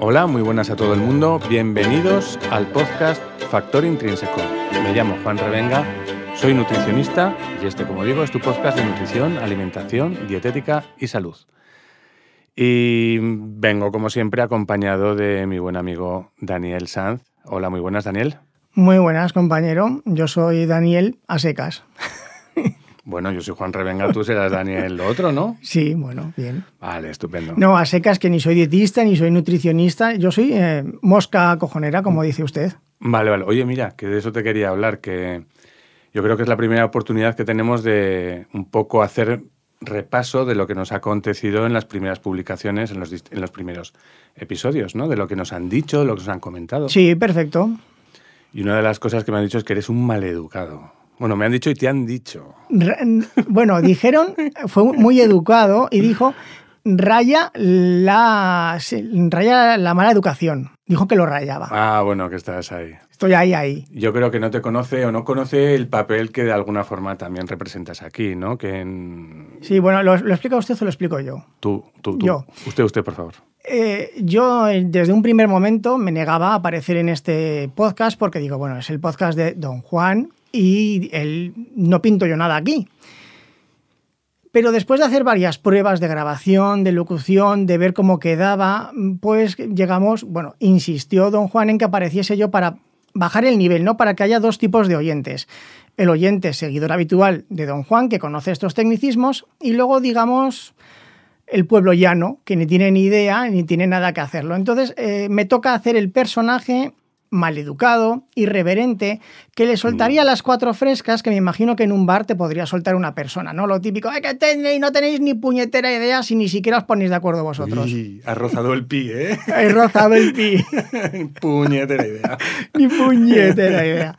Hola, muy buenas a todo el mundo. Bienvenidos al podcast Factor Intrínseco. Me llamo Juan Revenga, soy nutricionista y este, como digo, es tu podcast de nutrición, alimentación, dietética y salud. Y vengo, como siempre, acompañado de mi buen amigo Daniel Sanz. Hola, muy buenas, Daniel. Muy buenas, compañero. Yo soy Daniel Asecas. Bueno, yo soy Juan Revenga, tú serás Daniel lo otro, ¿no? Sí, bueno, bien. Vale, estupendo. No, a secas que ni soy dietista, ni soy nutricionista, yo soy eh, mosca cojonera, como dice usted. Vale, vale. Oye, mira, que de eso te quería hablar, que yo creo que es la primera oportunidad que tenemos de un poco hacer repaso de lo que nos ha acontecido en las primeras publicaciones, en los, en los primeros episodios, ¿no? De lo que nos han dicho, de lo que nos han comentado. Sí, perfecto. Y una de las cosas que me han dicho es que eres un maleducado. Bueno, me han dicho y te han dicho. Bueno, dijeron, fue muy educado y dijo, raya la, raya la mala educación. Dijo que lo rayaba. Ah, bueno, que estás ahí. Estoy ahí, ahí. Yo creo que no te conoce o no conoce el papel que de alguna forma también representas aquí, ¿no? Que en... Sí, bueno, ¿lo, explica usted o lo explico yo? Tú, tú, tú. Yo. Usted, usted, por favor. Eh, yo desde un primer momento me negaba a aparecer en este podcast porque digo, bueno, es el podcast de Don Juan, y él, no pinto yo nada aquí. Pero después de hacer varias pruebas de grabación, de locución, de ver cómo quedaba, pues llegamos, bueno, insistió don Juan en que apareciese yo para bajar el nivel, ¿no? Para que haya dos tipos de oyentes. El oyente seguidor habitual de don Juan, que conoce estos tecnicismos, y luego, digamos, el pueblo llano, que ni tiene ni idea ni tiene nada que hacerlo. Entonces, eh, me toca hacer el personaje maleducado, irreverente, que le soltaría mm. las cuatro frescas que me imagino que en un bar te podría soltar una persona, ¿no? Lo típico, que tenéis, no tenéis ni puñetera idea si ni siquiera os ponéis de acuerdo vosotros. Uy, has rozado el pi, ¿eh? He rozado el pi. puñetera idea. ni puñetera idea.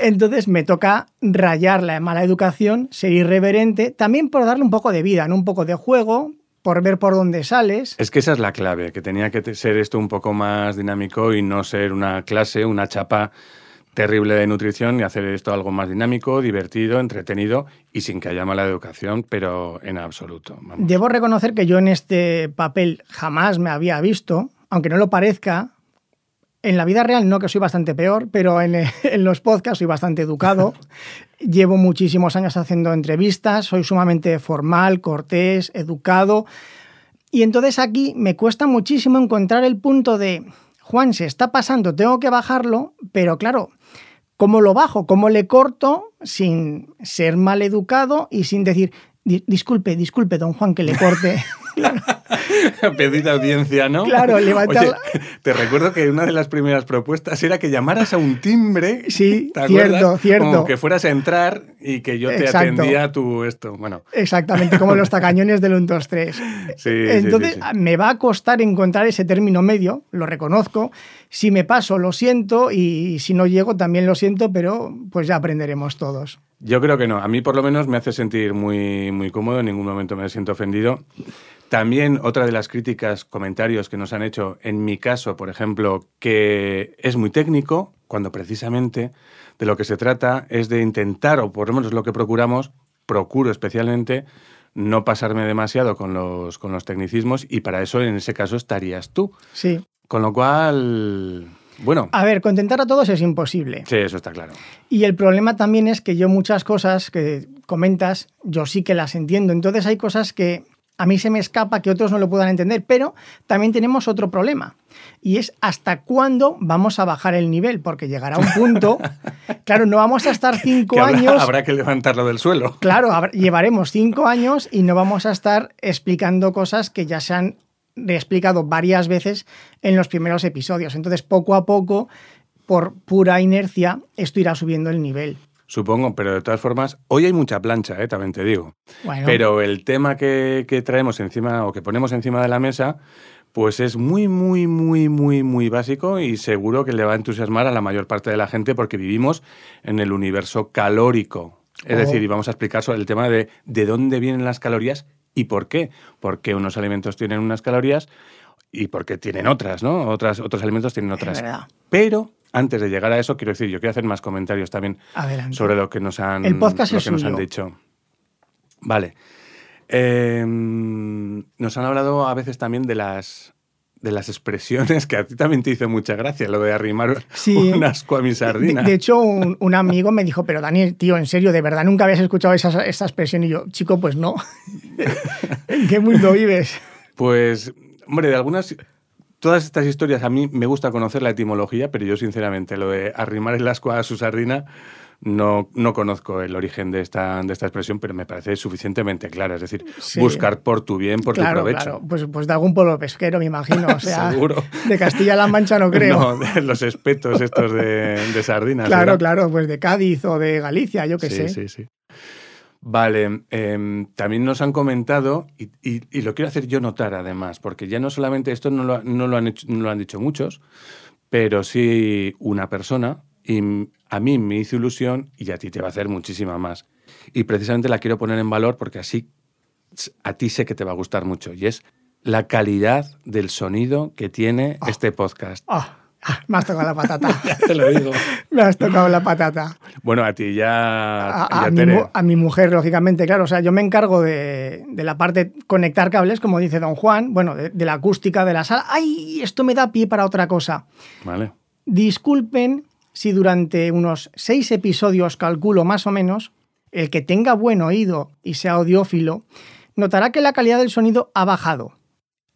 Entonces me toca rayar la mala educación, ser irreverente, también por darle un poco de vida, ¿no? un poco de juego, por ver por dónde sales. Es que esa es la clave, que tenía que ser esto un poco más dinámico y no ser una clase, una chapa terrible de nutrición y hacer esto algo más dinámico, divertido, entretenido y sin que haya mala educación, pero en absoluto. Debo reconocer que yo en este papel jamás me había visto, aunque no lo parezca. En la vida real no, que soy bastante peor, pero en, en los podcasts soy bastante educado. Llevo muchísimos años haciendo entrevistas, soy sumamente formal, cortés, educado. Y entonces aquí me cuesta muchísimo encontrar el punto de, Juan, se está pasando, tengo que bajarlo, pero claro, ¿cómo lo bajo? ¿Cómo le corto sin ser mal educado y sin decir, disculpe, disculpe, don Juan, que le corte? Pedir audiencia, ¿no? Claro, levantar. te recuerdo que una de las primeras propuestas era que llamaras a un timbre. Sí, cierto, cierto. Como que fueras a entrar y que yo te atendía tu esto. Bueno. Exactamente, como los tacañones del 1, 2, 3. Entonces, me va a costar encontrar ese término medio, lo reconozco. Si me paso, lo siento, y si no llego, también lo siento, pero pues ya aprenderemos todos. Yo creo que no. A mí, por lo menos, me hace sentir muy, muy cómodo. En ningún momento me siento ofendido. También otra de las críticas, comentarios que nos han hecho, en mi caso, por ejemplo, que es muy técnico, cuando precisamente de lo que se trata es de intentar, o por lo menos lo que procuramos, procuro especialmente, no pasarme demasiado con los, con los tecnicismos y para eso en ese caso estarías tú. Sí. Con lo cual, bueno. A ver, contentar a todos es imposible. Sí, eso está claro. Y el problema también es que yo muchas cosas que comentas, yo sí que las entiendo. Entonces hay cosas que a mí se me escapa que otros no lo puedan entender, pero también tenemos otro problema y es hasta cuándo vamos a bajar el nivel, porque llegará un punto, claro, no vamos a estar cinco años. Habrá que levantarlo del suelo. Claro, llevaremos cinco años y no vamos a estar explicando cosas que ya se han explicado varias veces en los primeros episodios. Entonces, poco a poco, por pura inercia, esto irá subiendo el nivel. Supongo, pero de todas formas, hoy hay mucha plancha, ¿eh? también te digo. Pero el tema que, traemos encima o que ponemos encima de la mesa, pues es muy, muy, muy, muy, muy básico y seguro que le va a entusiasmar a la mayor parte de la gente porque vivimos en el universo calórico. Es oh. decir, y vamos a explicar sobre el tema de de dónde vienen las calorías y por qué. Porque unos alimentos tienen unas calorías y porque tienen otras, ¿no? Otras, otros alimentos tienen otras. Pero antes de llegar a eso, quiero decir, yo quiero hacer más comentarios también sobre lo que nos han, El podcast lo que nos han dicho. Vale. Em, nos han hablado a veces también de las, de las expresiones que a ti también te hizo mucha gracia, lo de arrimar un asco a mi sardina. De, hecho, un, amigo me dijo, pero Daniel, tío, en serio, ¿de verdad nunca habías escuchado esa, esa expresión? Y yo, chico, pues no. ¿En qué mundo vives? Pues, hombre, de algunas... Todas estas historias a mí me gusta conocer la etimología, pero yo sinceramente lo de arrimar el asco a su sardina no, no conozco el origen de esta, de esta expresión, pero me parece suficientemente clara. Es decir, buscar por tu bien, por tu provecho. Claro. Pues, pues de algún pueblo pesquero, me imagino. O sea, Seguro. De Castilla-La Mancha no creo. No, de los espetos estos de, de sardinas. Claro, claro, pues de Cádiz o de Galicia, yo qué sé. Sí, sí, sí. Vale, em, también nos han comentado, y, y, lo quiero hacer yo notar además, porque ya no solamente esto no lo, no lo, han, hecho, no lo han dicho muchos, pero sí una persona, y a mí me hizo ilusión y a ti te va a hacer muchísima más. Y precisamente la quiero poner en valor porque así a ti sé que te va a gustar mucho. Y es la calidad del sonido que tiene ah. este podcast. Ah, ah, me has tocado la patata. ya te lo digo. me has tocado la patata. Bueno, a ti ya. A, mi, mujer, lógicamente, claro. O sea, yo me encargo de, la parte conectar cables, como dice don Juan, bueno, de, de, la acústica de la sala. ¡Ay! Esto me da pie para otra cosa. Vale. Disculpen si durante unos seis episodios, calculo más o menos, el que tenga buen oído y sea audiófilo, notará que la calidad del sonido ha bajado.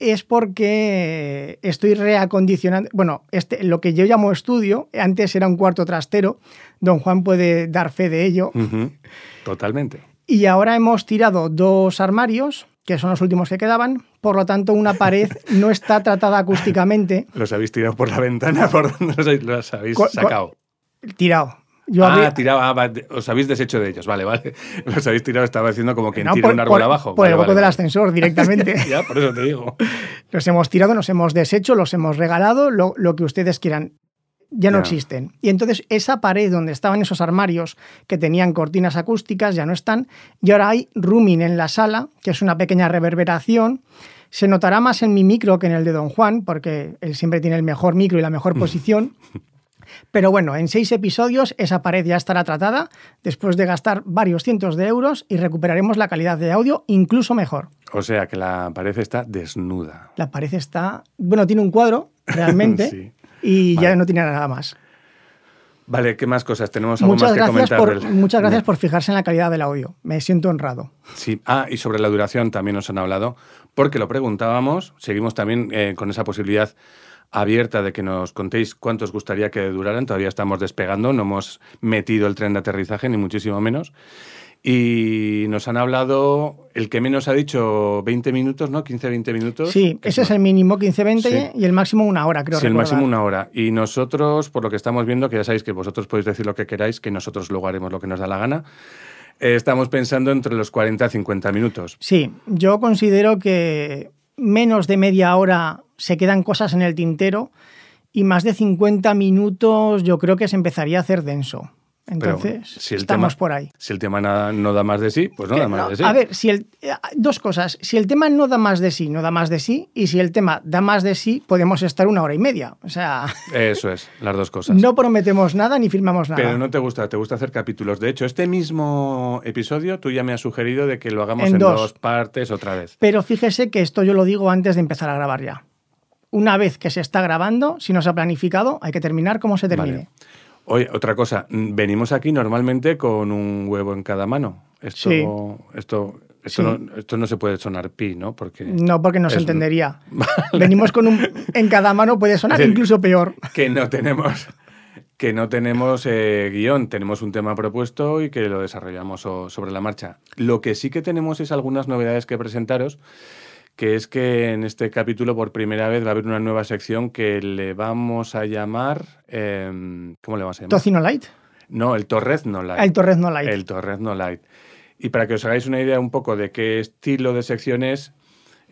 Es porque estoy reacondicionando, bueno, este, lo que yo llamo estudio, antes era un cuarto trastero, don Juan puede dar fe de ello. Totalmente. Y ahora hemos tirado dos armarios, que son los últimos que quedaban, por lo tanto una pared no está tratada acústicamente. ¿Los habéis tirado por la ventana? ¿Por dónde los habéis sacado? Tirado. Ah, tirado, ah, os habéis deshecho de ellos, vale, vale. Los habéis tirado, estaba diciendo como quien tira un árbol abajo. Por el botón del ascensor directamente. ya, por eso te digo. Los hemos tirado, nos hemos deshecho, los hemos regalado, lo, lo que ustedes quieran ya no existen. Y entonces esa pared donde estaban esos armarios que tenían cortinas acústicas ya no están. Y ahora hay rooming en la sala, que es una pequeña reverberación. Se notará más en mi micro que en el de Don Juan, porque él siempre tiene el mejor micro y la mejor posición. Pero bueno, en seis episodios esa pared ya estará tratada después de gastar varios cientos de euros y recuperaremos la calidad de audio incluso mejor. O sea que la pared está desnuda. La pared está... Bueno, tiene un cuadro, realmente. sí y ya no tiene nada más. Vale, ¿qué más cosas? ¿Tenemos algo muchas más que comentar? Por, muchas gracias por fijarse en la calidad del audio. Me siento honrado. Sí, ah, y sobre la duración también nos han hablado, porque lo preguntábamos, seguimos también eh, con esa posibilidad abierta de que nos contéis cuánto os gustaría que duraran. Todavía estamos despegando, no hemos metido el tren de aterrizaje, ni muchísimo menos. Y nos han hablado, el que menos ha dicho 20 minutos, ¿no? 15-20 minutos. Sí, ese es el mínimo 15-20 y el máximo una hora, creo. Sí, el máximo una hora. Y nosotros, por lo que estamos viendo, que ya sabéis que vosotros podéis decir lo que queráis, que nosotros luego haremos lo que nos da la gana, eh, estamos pensando entre los 40 y 50 minutos. Sí, yo considero que menos de media hora se quedan cosas en el tintero y más de 50 minutos yo creo que se empezaría a hacer denso. Entonces, si el estamos por ahí. Si el tema no da más de sí, pues no da más de sí. A ver, si el, eh, dos cosas. Si el tema no da más de sí, no da más de sí. Y si el tema da más de sí, podemos estar una hora y media. O sea. Eso es, las dos cosas. No prometemos nada ni firmamos nada. Pero no te gusta, te gusta hacer capítulos. De hecho, este mismo episodio tú ya me has sugerido de que lo hagamos en, dos. partes otra vez. Pero fíjese que esto yo lo digo antes de empezar a grabar ya. Una vez que se está grabando, si no se ha planificado, hay que terminar como se termine. Oye, otra cosa, venimos aquí normalmente con un huevo en cada mano. Esto, esto, esto, no, esto, no, se puede sonar pi, ¿no? Porque no, porque no se entendería. Venimos con un en cada mano, puede sonar incluso peor. Que no tenemos, que no tenemos eh, guion, tenemos un tema propuesto y que lo desarrollamos sobre la marcha. Lo que sí que tenemos es algunas novedades que presentaros que es que en este capítulo por primera vez va a haber una nueva sección que le vamos a llamar... Em, ¿Cómo le vamos a llamar? ¿Tocino Light? No, el Torrezno Light. El Torrezno Light. El Torrezno Light. Y para que os hagáis una idea un poco de qué estilo de sección es,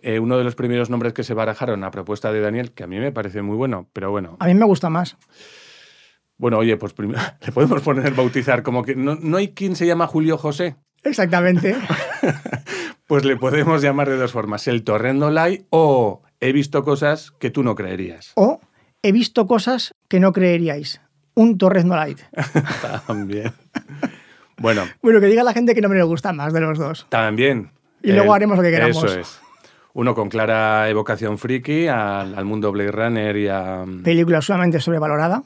eh, uno de los primeros nombres que se barajaron a propuesta de Daniel, que a mí me parece muy bueno, pero bueno. A mí me gusta más. Bueno, oye, pues primero le podemos poner bautizar como que no, no hay quien se llama Julio José. Exactamente. Pues le podemos llamar de dos formas, el torrendo light o he visto cosas que tú no creerías. O he visto cosas que no creeríais. Un torrendo light. También. Bueno. Bueno, que diga la gente que no me gusta más de los dos. También. Y luego haremos lo que queramos. Eso es. Uno con clara evocación friki al, mundo Blade Runner y a... Mm, Película sumamente sobrevalorada.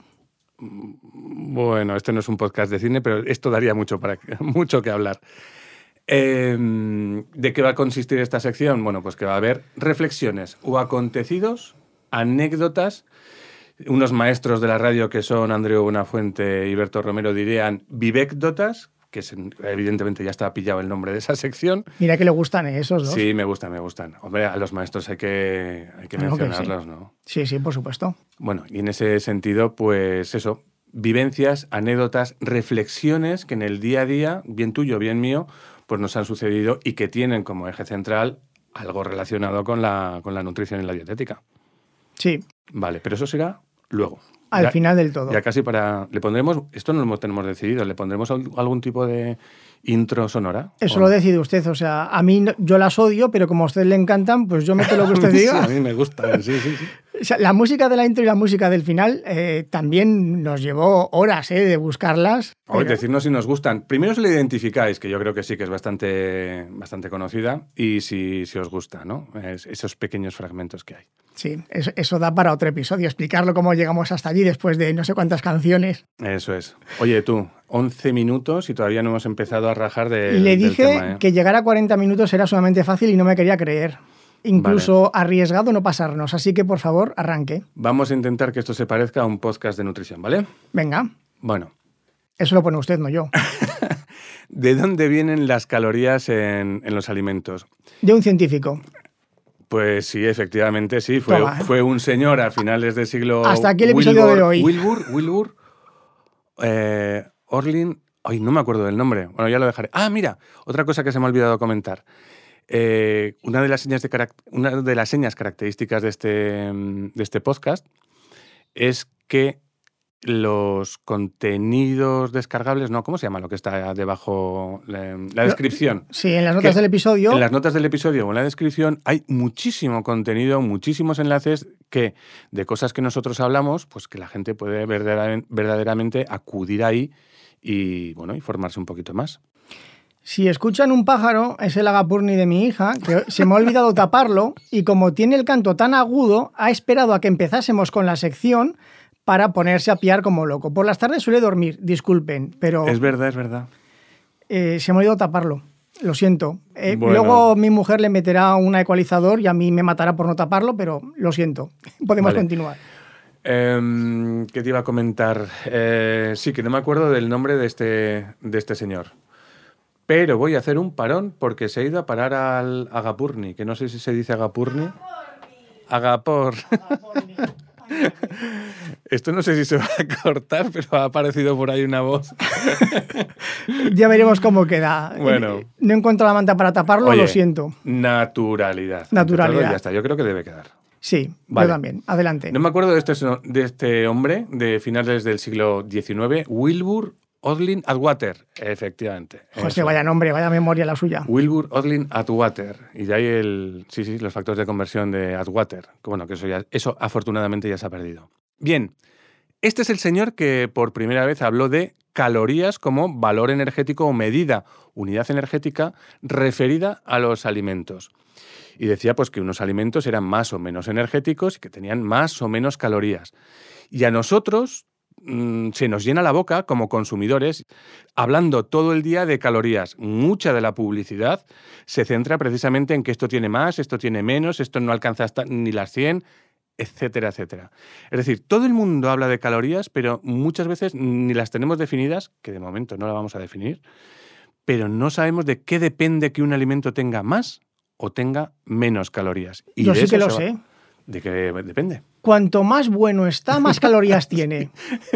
Bueno, este no es un podcast de cine, pero esto daría mucho, para, mucho que hablar. Em, ¿De qué va a consistir esta sección? Bueno, pues que va a haber reflexiones o acontecidos, anécdotas. Unos maestros de la radio que son Andreu Buenafuente y Berto Romero dirían vivecdotas, que evidentemente ya está pillado el nombre de esa sección. Mira que le gustan ¿eh? esos dos. Sí, me gustan, me gustan. Hombre, a los maestros hay que, hay que mencionarlos, ¿no? Sí, sí, por supuesto. Bueno, y en ese sentido, pues eso, vivencias, anécdotas, reflexiones que en el día a día, bien tuyo, bien mío, pues nos han sucedido y que tienen como eje central algo relacionado con la, con la nutrición y la dietética. Sí. Vale, pero eso será luego. Al final del todo. Ya casi para. Le pondremos. Esto no lo tenemos decidido. ¿Le pondremos algún tipo de intro sonora? Eso lo decide usted. O sea, a mí yo las odio, pero como a usted le encantan, pues yo meto lo que usted diga. a mí me gusta. Sí, sí, sí la música de la intro y la música del final eh, también nos llevó horas eh, de buscarlas. Pero... decirnos si nos gustan. Primero si la identificáis, que yo creo que sí que es bastante, bastante conocida, y si, si os gusta, ¿no? esos pequeños fragmentos que hay. Sí, eso, da para otro episodio, explicarlo cómo llegamos hasta allí después de no sé cuántas canciones. Eso es. Oye, tú, 11 minutos y todavía no hemos empezado a rajar de. Y le dije ¿eh? que llegar a 40 minutos era sumamente fácil y no me quería creer incluso arriesgado no pasarnos. Así que, por favor, arranque. Vamos a intentar que esto se parezca a un podcast de nutrición, ¿vale? Venga. Bueno. Eso lo pone usted, no yo. ¿De dónde vienen las calorías en, los alimentos? De un científico. Pues sí, efectivamente sí. Fue, fue un señor a finales del siglo. Hasta aquí el episodio de hoy. Wilbur, Wilbur, eh, Orlin. Ay, no me acuerdo del nombre. Bueno, ya lo dejaré. Ah, mira, otra cosa que se me ha olvidado comentar. Eh, una, de las señas de una de las señas características de este, de este podcast es que los contenidos descargables, no, ¿cómo se llama lo que está debajo? La, descripción. Sí, en las notas del episodio. En las notas del episodio o en la descripción hay muchísimo contenido, muchísimos enlaces que de cosas que nosotros hablamos, pues que la gente puede verdaderamente acudir ahí y bueno, y formarse un poquito más. Si escuchan un pájaro, es el agapurni de mi hija, que se me ha olvidado taparlo y como tiene el canto tan agudo, ha esperado a que empezásemos con la sección para ponerse a piar como loco. Por las tardes suele dormir, disculpen, pero... Es verdad, es verdad. Eh, se me ha olvidado taparlo. Lo siento. Eh, luego mi mujer le meterá un ecualizador y a mí me matará por no taparlo, pero lo siento. Podemos continuar. Em, ¿Qué te iba a comentar? Eh, sí, que no me acuerdo del nombre de este, de este señor. Pero voy a hacer un parón porque se ha ido a parar al Agapurni, que no sé si se dice Agapurni. Agapor. Esto no sé si se va a cortar, pero ha aparecido por ahí una voz. ya veremos cómo queda. Bueno. No encuentro la manta para taparlo, lo siento. Naturalidad. Naturalidad. Ya está, yo creo que debe quedar. Sí, yo también. Adelante. No me acuerdo de este, de este hombre de finales del siglo XIX, Wilbur Odlin Atwater, efectivamente. José, vaya nombre, vaya memoria la suya. Wilbur Odlin Atwater. Y de ahí el, sí, sí, los factores de conversión de Atwater. Bueno, que eso, ya, eso afortunadamente ya se ha perdido. Bien, este es el señor que por primera vez habló de calorías como valor energético o medida, unidad energética referida a los alimentos. Y decía pues que unos alimentos eran más o menos energéticos y que tenían más o menos calorías. Y a nosotros Mm, se nos llena la boca como consumidores hablando todo el día de calorías. Mucha de la publicidad se centra precisamente en que esto tiene más, esto tiene menos, esto no alcanza hasta ni las 100, etcétera, etcétera. Es decir, todo el mundo habla de calorías, pero muchas veces ni las tenemos definidas, que de momento no la vamos a definir, pero no sabemos de qué depende que un alimento tenga más o tenga menos calorías. Y Yo sí que lo sé. ¿De qué depende? Cuanto más bueno está, más calorías tiene.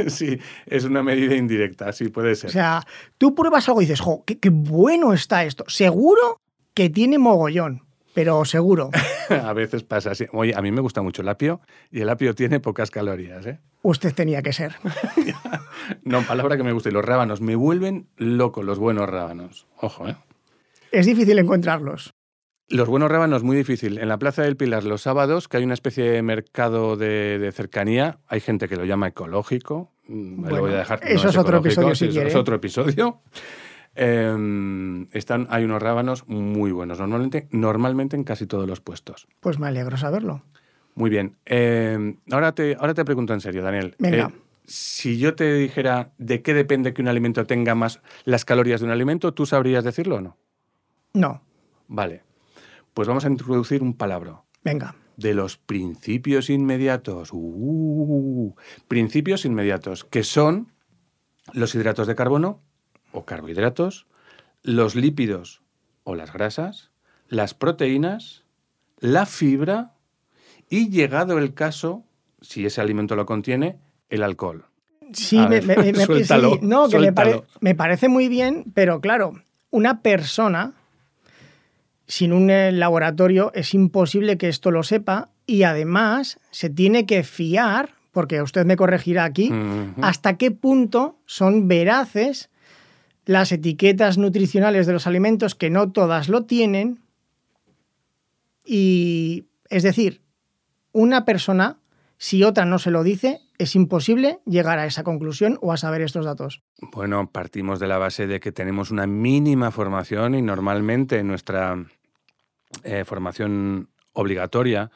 Sí, es una medida indirecta, sí puede ser. O sea, tú pruebas algo y dices, jo, qué, bueno está esto. Seguro que tiene mogollón, pero seguro. a veces pasa así. Oye, a mí me gusta mucho el apio y el apio tiene pocas calorías, ¿eh? Usted tenía que ser. no, palabra que me gusta. Y los rábanos me vuelven loco, los buenos rábanos. Ojo, ¿eh? Es difícil encontrarlos. Los buenos rábanos, muy difícil. En la Plaza del Pilar, los sábados, que hay una especie de mercado de, cercanía, hay gente que lo llama ecológico. Mm, lo voy a dejar. Eso es, otro episodio, si Es otro episodio. Están, hay unos rábanos muy buenos, normalmente, normalmente en casi todos los puestos. Pues me alegro saberlo. Muy bien. Em, ahora, te, ahora te pregunto en serio, Daniel. Venga. Eh, si yo te dijera de qué depende que un alimento tenga más las calorías de un alimento, ¿tú sabrías decirlo o no? No. Vale. Pues vamos a introducir un palabra. Venga. De los principios inmediatos. Uh, principios inmediatos, que son los hidratos de carbono o carbohidratos, los lípidos o las grasas, las proteínas, la fibra y, llegado el caso, si ese alimento lo contiene, el alcohol. Sí, me, no, que me, parece muy bien, pero claro, una persona sin un eh, laboratorio es imposible que esto lo sepa y además se tiene que fiar, porque usted me corregirá aquí, hasta qué punto son veraces las etiquetas nutricionales de los alimentos, que no todas lo tienen. Y es decir, una persona, si otra no se lo dice, es imposible llegar a esa conclusión o a saber estos datos. Bueno, partimos de la base de que tenemos una mínima formación y normalmente nuestra eh, formación obligatoria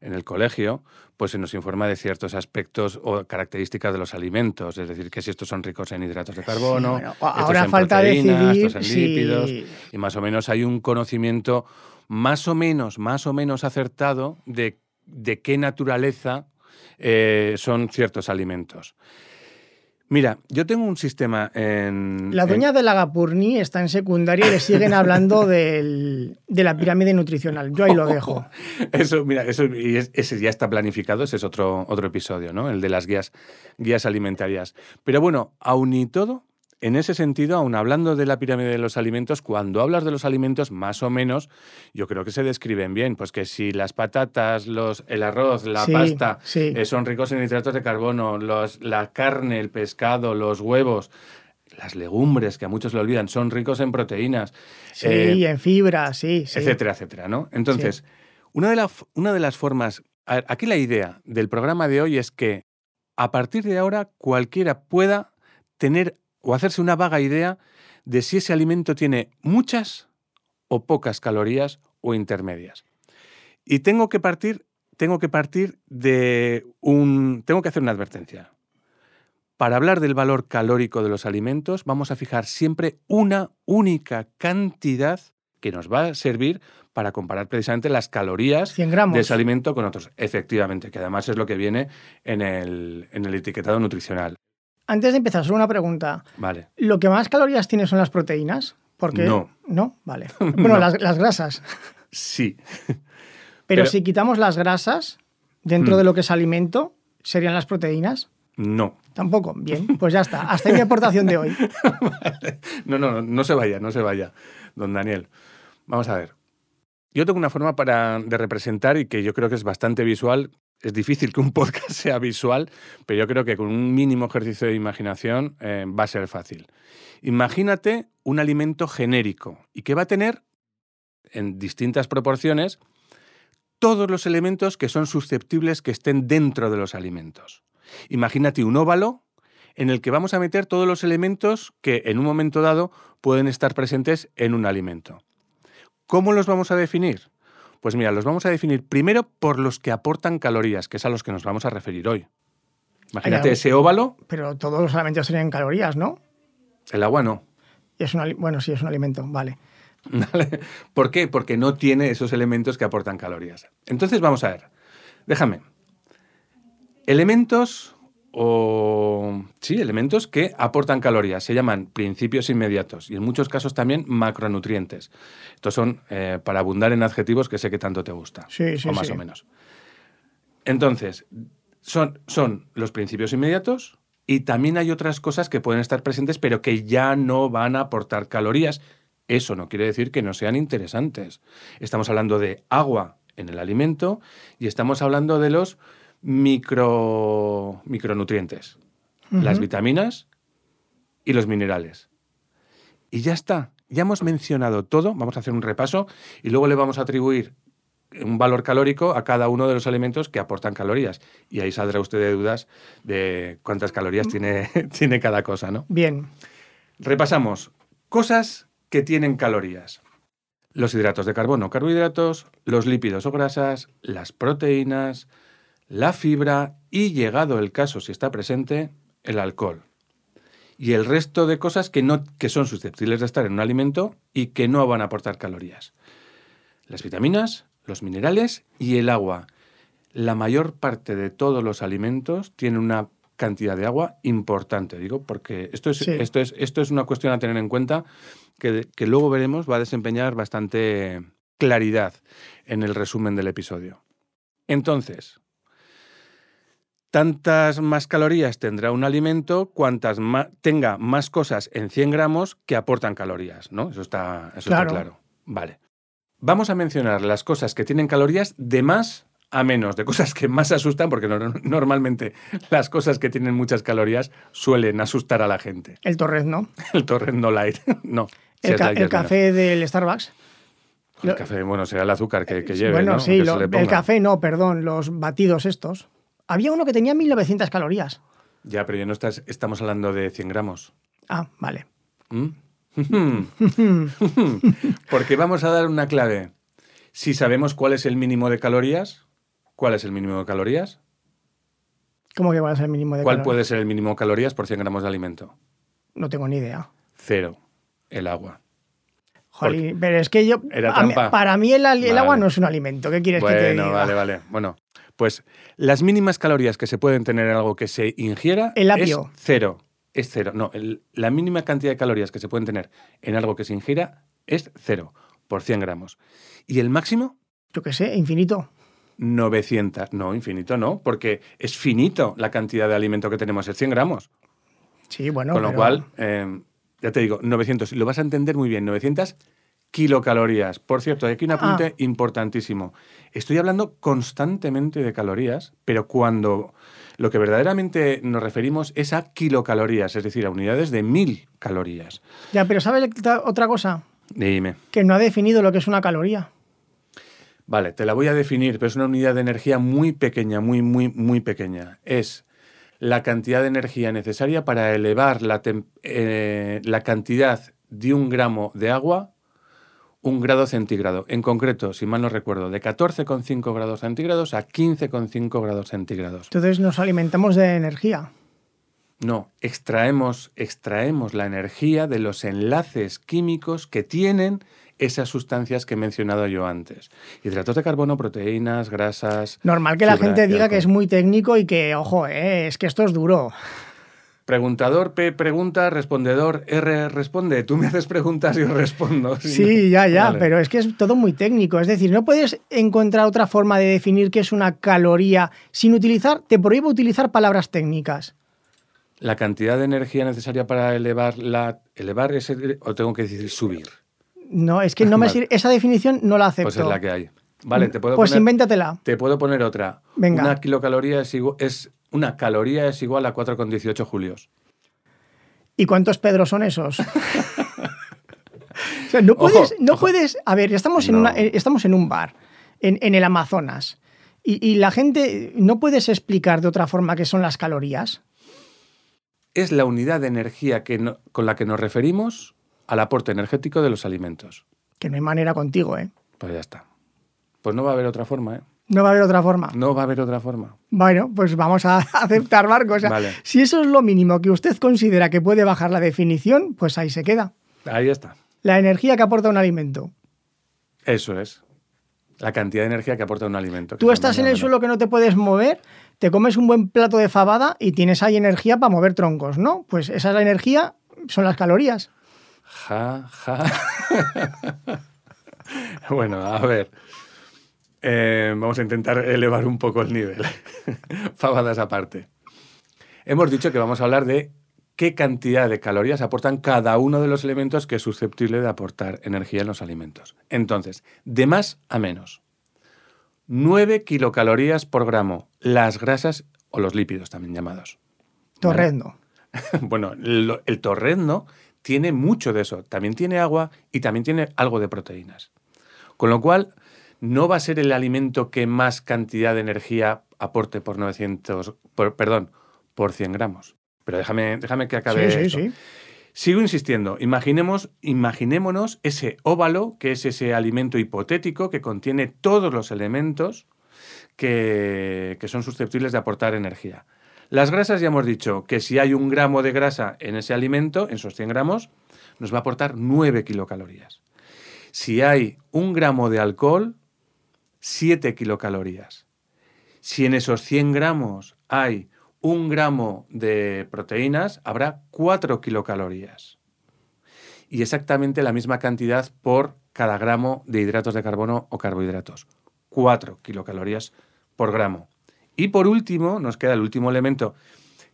en el colegio, pues se nos informa de ciertos aspectos o características de los alimentos, es decir, que si estos son ricos en hidratos de carbono, ahora en falta decidir estos en lípidos, y más o menos hay un conocimiento más o menos, más o menos acertado de, de qué naturaleza eh, son ciertos alimentos. Mira, yo tengo un sistema en... La doña de la Gapurni está en secundaria y le siguen hablando de la pirámide nutricional. Yo ahí lo dejo. Eso, mira, eso y ese ya está planificado, ese es otro, otro episodio, ¿no? El de las guías, guías alimentarias. Pero bueno, aún y todo, en ese sentido, aún hablando de la pirámide de los alimentos, cuando hablas de los alimentos, más o menos, yo creo que se describen bien. Pues que si las patatas, los, el arroz, la pasta eh, son ricos en hidratos de carbono, los, la carne, el pescado, los huevos, las legumbres, que a muchos le olvidan, son ricos en proteínas. Sí, eh, en fibra, sí, Etcétera, etcétera, ¿no? Entonces, una, de una de las formas... aquí la idea del programa de hoy es que a partir de ahora cualquiera pueda tener o hacerse una vaga idea de si ese alimento tiene muchas o pocas calorías o intermedias. Y tengo que partir, tengo que partir de un. Tengo que hacer una advertencia. Para hablar del valor calórico de los alimentos, vamos a fijar siempre una única cantidad que nos va a servir para comparar precisamente las calorías de ese alimento con otros. Efectivamente, que además es lo que viene en el, en el etiquetado nutricional. Antes de empezar, solo una pregunta. Vale. ¿Lo que más calorías tiene son las proteínas? Porque, no. ¿No? Vale. Bueno, Las, grasas. Sí. Pero, si quitamos las grasas dentro hmm. de lo que es alimento, ¿serían las proteínas? No. Tampoco. Bien, pues ya está. Hasta ahí mi aportación de hoy. No, no, no se vaya, no se vaya, don Daniel. Vamos a ver. Yo tengo una forma para, de representar y que yo creo que es bastante visual es difícil que un podcast sea visual, pero yo creo que con un mínimo ejercicio de imaginación eh, va a ser fácil. Imagínate un alimento genérico y que va a tener en distintas proporciones todos los elementos que son susceptibles que estén dentro de los alimentos. Imagínate un óvalo en el que vamos a meter todos los elementos que en un momento dado pueden estar presentes en un alimento. ¿Cómo los vamos a definir? Pues mira, los vamos a definir primero por los que aportan calorías, que es a los que nos vamos a referir hoy. Imagínate ese óvalo. Pero todos los alimentos tienen calorías, ¿no? El agua no. es bueno, sí, es un alimento, vale. ¿Por qué? Porque no tiene esos elementos que aportan calorías. Entonces vamos a ver. Déjame. Elementos o sí, elementos que aportan calorías. Se llaman principios inmediatos y en muchos casos también macronutrientes. Estos son eh, para abundar en adjetivos que sé que tanto te gusta, sí, sí, o más o menos. Entonces, son, son los principios inmediatos y también hay otras cosas que pueden estar presentes pero que ya no van a aportar calorías. Eso no quiere decir que no sean interesantes. Estamos hablando de agua en el alimento y estamos hablando de los micro, micronutrientes, las vitaminas y los minerales. Y ya está, ya hemos mencionado todo, vamos a hacer un repaso y luego le vamos a atribuir un valor calórico a cada uno de los alimentos que aportan calorías. Y ahí saldrá usted de dudas de cuántas calorías tiene, tiene cada cosa, ¿no? Bien. Repasamos. Cosas que tienen calorías. Los hidratos de carbono, carbohidratos, los lípidos o grasas, las proteínas, la fibra y, llegado el caso si está presente, el alcohol. Y el resto de cosas que, no, que son susceptibles de estar en un alimento y que no van a aportar calorías. Las vitaminas, los minerales y el agua. La mayor parte de todos los alimentos tienen una cantidad de agua importante, digo, porque esto es, esto es, esto es una cuestión a tener en cuenta que, que luego veremos va a desempeñar bastante claridad en el resumen del episodio. Entonces, tantas más calorías tendrá un alimento cuantas tenga más cosas en 100 gramos que aportan calorías, ¿no? Eso está, eso está claro. Vale. Vamos a mencionar las cosas que tienen calorías de más a menos, de cosas que más asustan, porque normalmente las cosas que tienen muchas calorías suelen asustar a la gente. El torrezno. El torrezno light, no. El, café del Starbucks. El café, bueno, será el azúcar que, que lleve, Bueno, sí, el café no, perdón, los batidos estos. Había uno que tenía 1900 calorías. Ya, pero ya no estás, estamos hablando de 100 gramos. Ah, vale. ¿Mm? Porque vamos a dar una clave. Si sabemos cuál es el mínimo de calorías, ¿cuál es el mínimo de calorías? ¿Cómo que cuál es el mínimo de ¿Cuál puede ser el mínimo de calorías por 100 gramos de alimento? No tengo ni idea. Cero. El agua. Joder, pero es que yo. para mí el, agua no es un alimento. ¿Qué quieres que te diga? Vale, vale. Bueno, pues las mínimas calorías que se pueden tener en algo que se ingiera es cero. Es cero. No, la mínima cantidad de calorías que se pueden tener en algo que se ingiera es cero por 100 gramos. ¿Y el máximo? Yo qué sé, infinito. 900. No, infinito no, porque es finito la cantidad de alimento que tenemos, es 100 gramos. Sí, bueno. Con lo cual, eh, ya te digo, 900. Lo vas a entender muy bien, 900 kilocalorías. Por cierto, hay aquí un apunte ah. importantísimo. Estoy hablando constantemente de calorías, pero cuando lo que verdaderamente nos referimos es a kilocalorías, es decir, a unidades de mil calorías. Ya, pero ¿sabes otra cosa? Dime. Que no ha definido lo que es una caloría. Vale, te la voy a definir, pero es una unidad de energía muy pequeña, muy, muy, muy pequeña. Es la cantidad de energía necesaria para elevar la, eh, la cantidad de un gramo de agua un grado centígrado. En concreto, si mal no recuerdo, de 14,5 grados centígrados a 15,5 grados centígrados. Entonces nos alimentamos de energía. No, extraemos, extraemos la energía de los enlaces químicos que tienen esas sustancias que he mencionado yo antes. Hidratos de carbono, proteínas, grasas. Normal que la gente diga que es muy técnico y que, ojo, eh, es que esto es duro. Preguntador P pregunta, respondedor R responde. Tú me haces preguntas y yo respondo. Sí, ya, ya, pero es que es todo muy técnico. Es decir, no puedes encontrar otra forma de definir qué es una caloría sin utilizar, te prohíbo utilizar palabras técnicas. La cantidad de energía necesaria para elevar la. ¿Elevar ese, o tengo que decir subir? No, es que no me sirve. Esa definición no la acepto. Pues es la que hay. Vale, te puedo pues invéntatela. Te puedo poner otra. Venga. Una kilocaloría es, es una caloría es igual a 4,18 julios. ¿Y cuántos Pedros son esos? no puedes, no puedes. A ver, estamos, en, eh, estamos en un bar, en, el Amazonas, y, la gente. ¿No puedes explicar de otra forma qué son las calorías? Es la unidad de energía que con la que nos referimos al aporte energético de los alimentos. Que no hay manera contigo, ¿eh? Pues ya está. Pues no va a haber otra forma, ¿eh? No va a haber otra forma. No va a haber otra forma. Bueno, pues vamos a aceptar Marcos. Si eso es lo mínimo que usted considera que puede bajar la definición, pues ahí se queda. Ahí está. La energía que aporta un alimento. Eso es. La cantidad de energía que aporta un alimento. Tú estás en el suelo que no te puedes mover, te comes un buen plato de fabada y tienes ahí energía para mover troncos, ¿no? Pues esa es la energía, son las calorías. Ja, ja. bueno, a ver. Eh, vamos a intentar elevar un poco el nivel. Fabadas aparte. Hemos dicho que vamos a hablar de qué cantidad de calorías aportan cada uno de los elementos que es susceptible de aportar energía en los alimentos. Entonces, de más a menos. 9 kilocalorías por gramo, las grasas o los lípidos también llamados. Torrendo. bueno, el, el torrendo tiene mucho de eso. También tiene agua y también tiene algo de proteínas. Con lo cual, no va a ser el alimento que más cantidad de energía aporte por 900, perdón, por 100 gramos. Pero déjame, déjame que acabe. Sí, sí, sí. Sigo insistiendo, imaginemos, imaginémonos ese óvalo, que es ese alimento hipotético que contiene todos los elementos que, que son susceptibles de aportar energía. Las grasas ya hemos dicho que si hay un gramo de grasa en ese alimento, en esos 100 gramos, nos va a aportar 9 kilocalorías. Si hay un gramo de alcohol, 7 kilocalorías. Si en esos 100 gramos hay un gramo de proteínas, habrá 4 kilocalorías. Y exactamente la misma cantidad por cada gramo de hidratos de carbono o carbohidratos. 4 kilocalorías por gramo. Y por último, nos queda el último elemento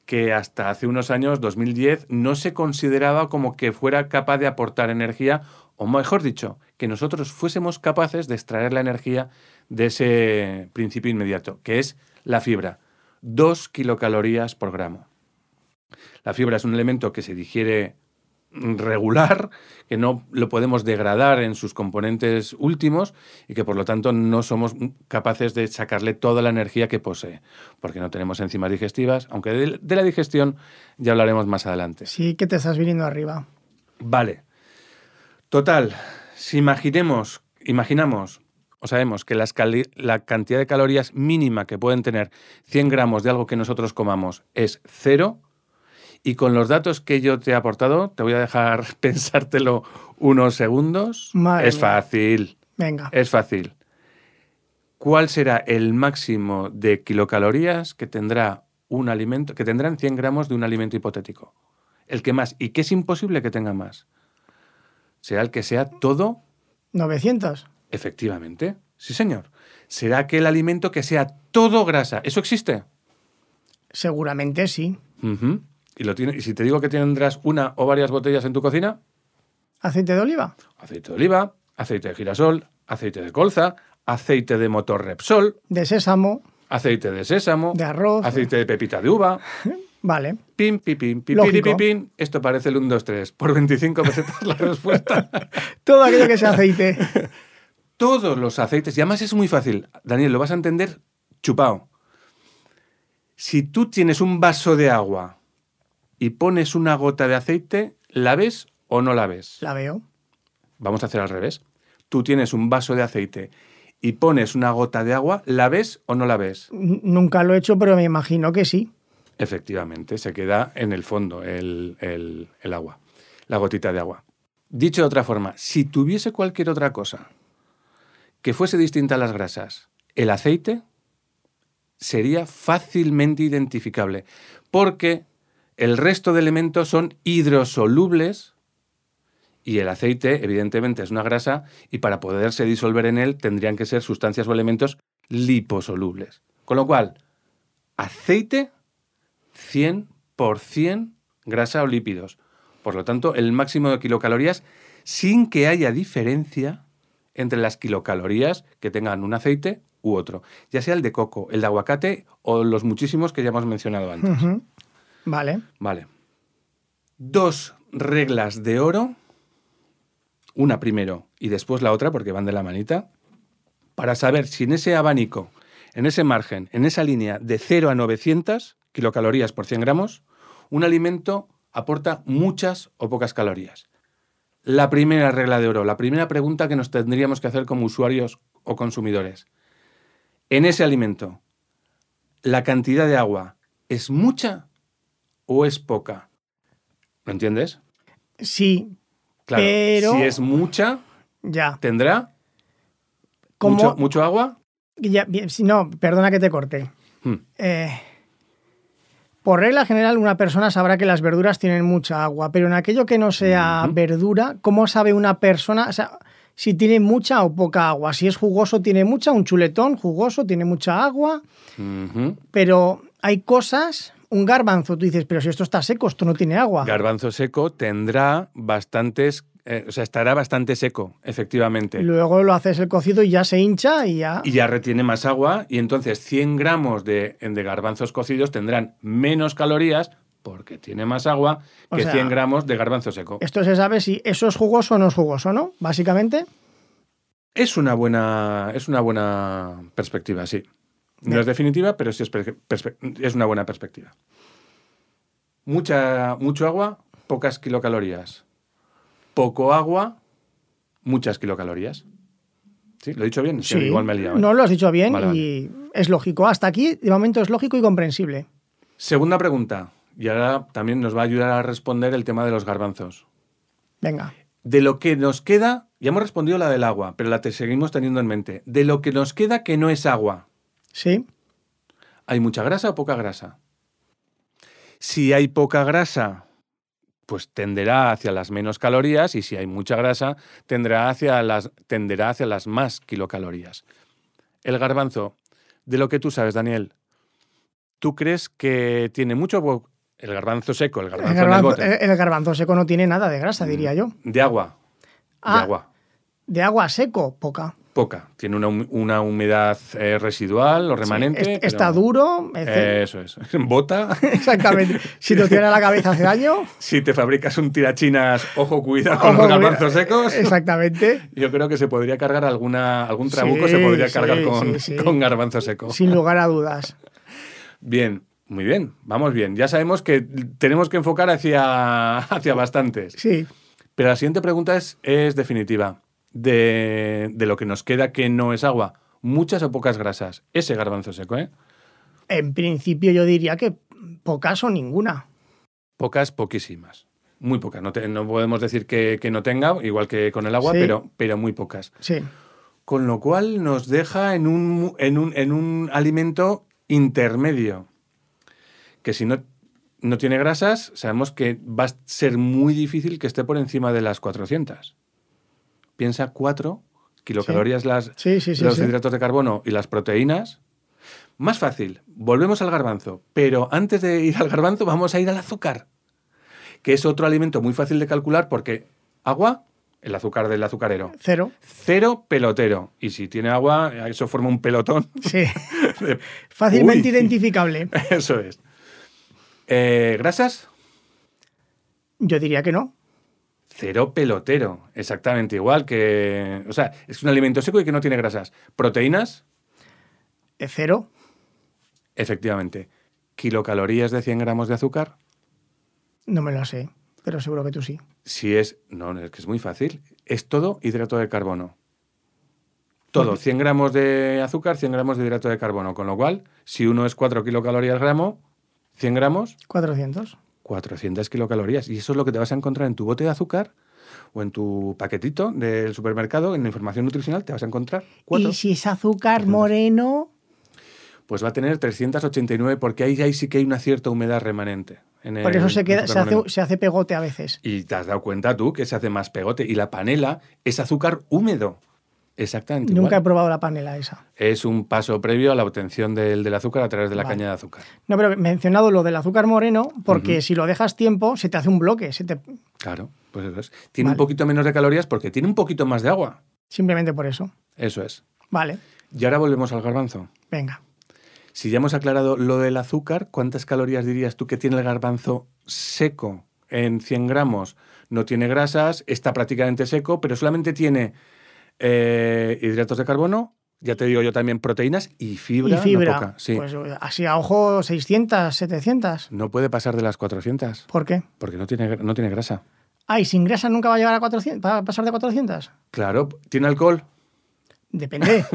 que hasta hace unos años, 2010, no se consideraba como que fuera capaz de aportar energía, o mejor dicho, que nosotros fuésemos capaces de extraer la energía de ese principio inmediato, que es la fibra. 2 kilocalorías por gramo. La fibra es un elemento que se digiere regular, que no lo podemos degradar en sus componentes últimos y que por lo tanto no somos capaces de sacarle toda la energía que posee, porque no tenemos enzimas digestivas, aunque de, la digestión ya hablaremos más adelante. Sí, que te estás viniendo arriba. Vale. Total, si imaginemos, imaginamos sabemos que la cantidad de calorías mínima que pueden tener 100 gramos de algo que nosotros comamos es cero, y con los datos que yo te he aportado, te voy a dejar pensártelo unos segundos. es fácil. Venga. Es fácil. ¿Cuál será el máximo de kilocalorías que tendrá un alimento, que tendrán 100 gramos de un alimento hipotético? El que más. ¿Y qué es imposible que tenga más? ¿Será el que sea todo? 900. Efectivamente. Sí, señor. ¿Será aquel alimento que sea todo grasa? ¿Eso existe? Seguramente sí. ¿Y, lo tiene, y si te digo que tendrás una o varias botellas en tu cocina? ¿Aceite de oliva? Aceite de oliva, aceite de girasol, aceite de colza, aceite de motor Repsol. De sésamo. Aceite de sésamo. De arroz. Aceite de pepita de uva. Vale. Pim, pim, pim, pim, pim, Esto parece el 1, 2, 3. Por 25 pesetas la respuesta. Todo aquello que sea aceite. Todos los aceites. Y además es muy fácil. Daniel, lo vas a entender chupado. Si tú tienes un vaso de agua y pones una gota de aceite, ¿la ves o no la ves? La veo. Vamos a hacer al revés. Tú tienes un vaso de aceite y pones una gota de agua, ¿la ves o no la ves? nunca lo he hecho, pero me imagino que sí. Efectivamente, se queda en el fondo el, el agua, la gotita de agua. Dicho de otra forma, si tuviese cualquier otra cosa que fuese distinta a las grasas, el aceite sería fácilmente identificable, porque el resto de elementos son hidrosolubles y el aceite, evidentemente, es una grasa y para poderse disolver en él tendrían que ser sustancias o elementos liposolubles. Con lo cual, aceite 100% grasa o lípidos. Por lo tanto, el máximo de kilocalorías sin que haya diferencia entre las kilocalorías que tengan un aceite u otro, ya sea el de coco, el de aguacate o los muchísimos que ya hemos mencionado antes. Vale. Vale. Dos reglas de oro, una primero y después la otra, porque van de la manita, para saber si en ese abanico, en ese margen, en esa línea de 0 a 900 kilocalorías por 100 gramos, un alimento aporta muchas o pocas calorías. La primera regla de oro, la primera pregunta que nos tendríamos que hacer como usuarios o consumidores. En ese alimento, ¿la cantidad de agua es mucha o es poca? ¿Lo entiendes? Sí. Claro, pero... si es mucha, ya. ¿tendrá mucho, mucho, agua? Ya, no, perdona que te corte. Hmm. Eh, por regla general, una persona sabrá que las verduras tienen mucha agua, pero en aquello que no sea verdura, ¿cómo sabe una persona si tiene mucha o poca agua? Si es jugoso, tiene mucha, un chuletón jugoso tiene mucha agua, pero hay cosas un garbanzo, tú dices, pero si esto está seco, esto no tiene agua. Garbanzo seco tendrá bastantes, eh, o sea, estará bastante seco, efectivamente. Luego lo haces el cocido y ya se hincha y ya... Y ya retiene más agua y entonces 100 gramos de, de garbanzos cocidos tendrán menos calorías porque tiene más agua que 100 gramos de garbanzo seco. Esto se sabe si eso es jugoso o no es jugoso, ¿no? Básicamente. Es una buena, es una buena perspectiva, sí. No es definitiva, pero sí es, es una buena perspectiva. Mucha, mucho agua, pocas kilocalorías. Poco agua, muchas kilocalorías. ¿Sí? ¿Lo he dicho bien? Sí, igual me he liado. ¿eh? No lo has dicho bien y es lógico. Hasta aquí, de momento, es lógico y comprensible. Segunda pregunta. Y ahora también nos va a ayudar a responder el tema de los garbanzos. Venga. De lo que nos queda, ya hemos respondido la del agua, pero la te seguimos teniendo en mente. De lo que nos queda que no es agua. Sí. ¿Hay mucha grasa o poca grasa? Si hay poca grasa, pues tenderá hacia las menos calorías y si hay mucha grasa, tendrá hacia las, tenderá hacia las más kilocalorías. El garbanzo, de lo que tú sabes, Daniel, ¿tú crees que tiene mucho el garbanzo seco, el garbanzo, el garbanzo, seco no tiene nada de grasa, diría yo. De agua. de ah, agua. De agua seco, poca poca. Tiene una, humedad eh, residual o remanente. está duro. eso es. Bota. Exactamente. Si te tiene la cabeza hace daño. Si te fabricas un tirachinas, ojo, cuidado con los garbanzos secos. Exactamente. Yo creo que se podría cargar alguna, algún trabuco, se podría cargar con, con garbanzo seco. Sin lugar a dudas. Bien, muy bien, vamos bien. Ya sabemos que tenemos que enfocar hacia, hacia bastantes. Sí. Pero la siguiente pregunta es, es definitiva de, lo que nos queda que no es agua. Muchas o pocas grasas. Ese garbanzo seco, ¿eh? En principio yo diría que pocas o ninguna. Pocas, poquísimas. Muy pocas. No, no podemos decir que, no tenga, igual que con el agua, pero, pero muy pocas. Sí. Con lo cual nos deja en un, en un, en un alimento intermedio. Que si no, no tiene grasas, sabemos que va a ser muy difícil que esté por encima de las 400 piensa cuatro kilocalorías las, los hidratos de carbono y las proteínas. Más fácil, volvemos al garbanzo, pero antes de ir al garbanzo vamos a ir al azúcar, que es otro alimento muy fácil de calcular porque agua, el azúcar del azucarero. Cero. Cero pelotero. Y si tiene agua, eso forma un pelotón. Sí. Fácilmente identificable. Eso es. Eh, ¿Grasas? Yo diría que no. Cero pelotero, exactamente igual que... O sea, es un alimento seco y que no tiene grasas. ¿Proteínas? Cero. Efectivamente. ¿Kilocalorías de 100 gramos de azúcar? No me lo sé, pero seguro que tú sí. Si es... No, es que es muy fácil. Es todo hidrato de carbono. Todo, 100 gramos de azúcar, 100 gramos de hidrato de carbono. Con lo cual, si uno es 4 kilocalorías gramo, 100 gramos... 400. 400 kilocalorías. Y eso es lo que te vas a encontrar en tu bote de azúcar o en tu paquetito del supermercado, en la información nutricional, te vas a encontrar cuatro. ¿Y si es azúcar moreno? Pues va a tener 389 porque ahí, ahí sí que hay una cierta humedad remanente. Por eso se, queda, se, hace, se hace pegote a veces. Y te has dado cuenta tú que se hace más pegote. Y la panela es azúcar húmedo. Exactamente. Nunca he probado la panela esa. Es un paso previo a la obtención del, azúcar a través de la caña de azúcar. No, pero he mencionado lo del azúcar moreno porque si lo dejas tiempo se te hace un bloque. Se te... Claro, pues eso es. Tiene un poquito menos de calorías porque tiene un poquito más de agua. Simplemente por eso. Eso es. Vale. Y ahora volvemos al garbanzo. Venga. Si ya hemos aclarado lo del azúcar, ¿cuántas calorías dirías tú que tiene el garbanzo seco en 100 gramos? No tiene grasas, está prácticamente seco, pero solamente tiene eh, hidratos de carbono, ya te digo yo también proteínas y fibra. Y fibra. Pues así a ojo 600, 700. No puede pasar de las 400. ¿Por qué? Porque no tiene, no tiene grasa. Ah, y sin grasa nunca va a llegar a 400, va a pasar de 400. Claro, ¿tiene alcohol? Depende.